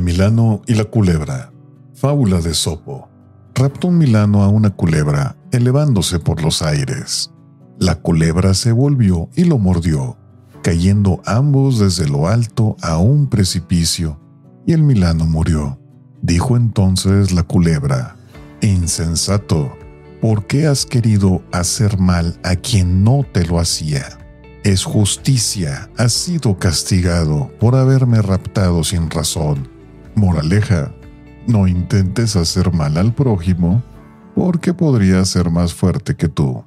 Milano y la culebra. Fábula de Sopo. Raptó un Milano a una culebra, elevándose por los aires. La culebra se volvió y lo mordió, cayendo ambos desde lo alto a un precipicio, y el Milano murió. Dijo entonces la culebra, Insensato, ¿por qué has querido hacer mal a quien no te lo hacía? Es justicia, has sido castigado por haberme raptado sin razón. Moraleja, no intentes hacer mal al prójimo porque podría ser más fuerte que tú.